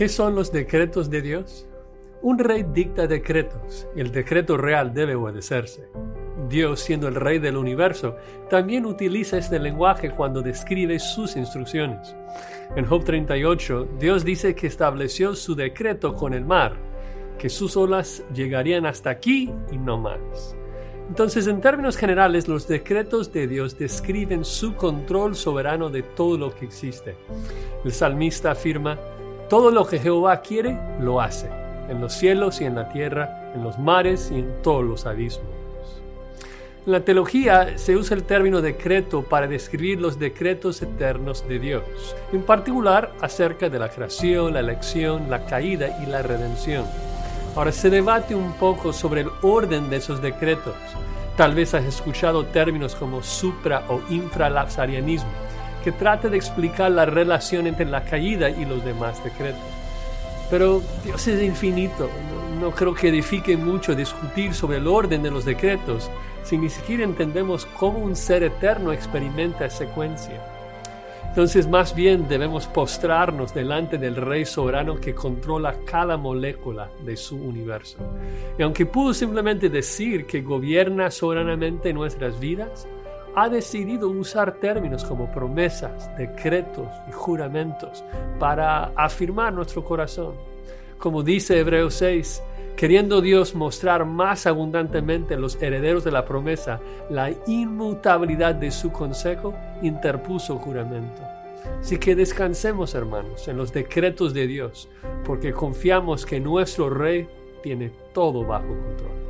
¿Qué son los decretos de Dios? Un rey dicta decretos y el decreto real debe obedecerse. Dios, siendo el rey del universo, también utiliza este lenguaje cuando describe sus instrucciones. En Job 38, Dios dice que estableció su decreto con el mar, que sus olas llegarían hasta aquí y no más. Entonces, en términos generales, los decretos de Dios describen su control soberano de todo lo que existe. El salmista afirma, todo lo que Jehová quiere, lo hace, en los cielos y en la tierra, en los mares y en todos los abismos. En la teología se usa el término decreto para describir los decretos eternos de Dios, en particular acerca de la creación, la elección, la caída y la redención. Ahora se debate un poco sobre el orden de esos decretos. Tal vez has escuchado términos como supra o infralapsarianismo que trata de explicar la relación entre la caída y los demás decretos. Pero Dios es infinito, no, creo que edifique mucho discutir sobre el orden de los decretos si ni siquiera entendemos cómo un ser eterno experimenta secuencia. Entonces más bien debemos postrarnos delante del Rey soberano que controla cada molécula de su universo. Y aunque pudo simplemente decir que gobierna soberanamente nuestras vidas, ha decidido usar términos como promesas, decretos y juramentos para afirmar nuestro corazón. Como dice Hebreos 6, queriendo Dios mostrar más abundantemente a los herederos de la promesa la inmutabilidad de su consejo, interpuso juramento. Así que descansemos, hermanos, en los decretos de Dios, porque confiamos que nuestro Rey tiene todo bajo control.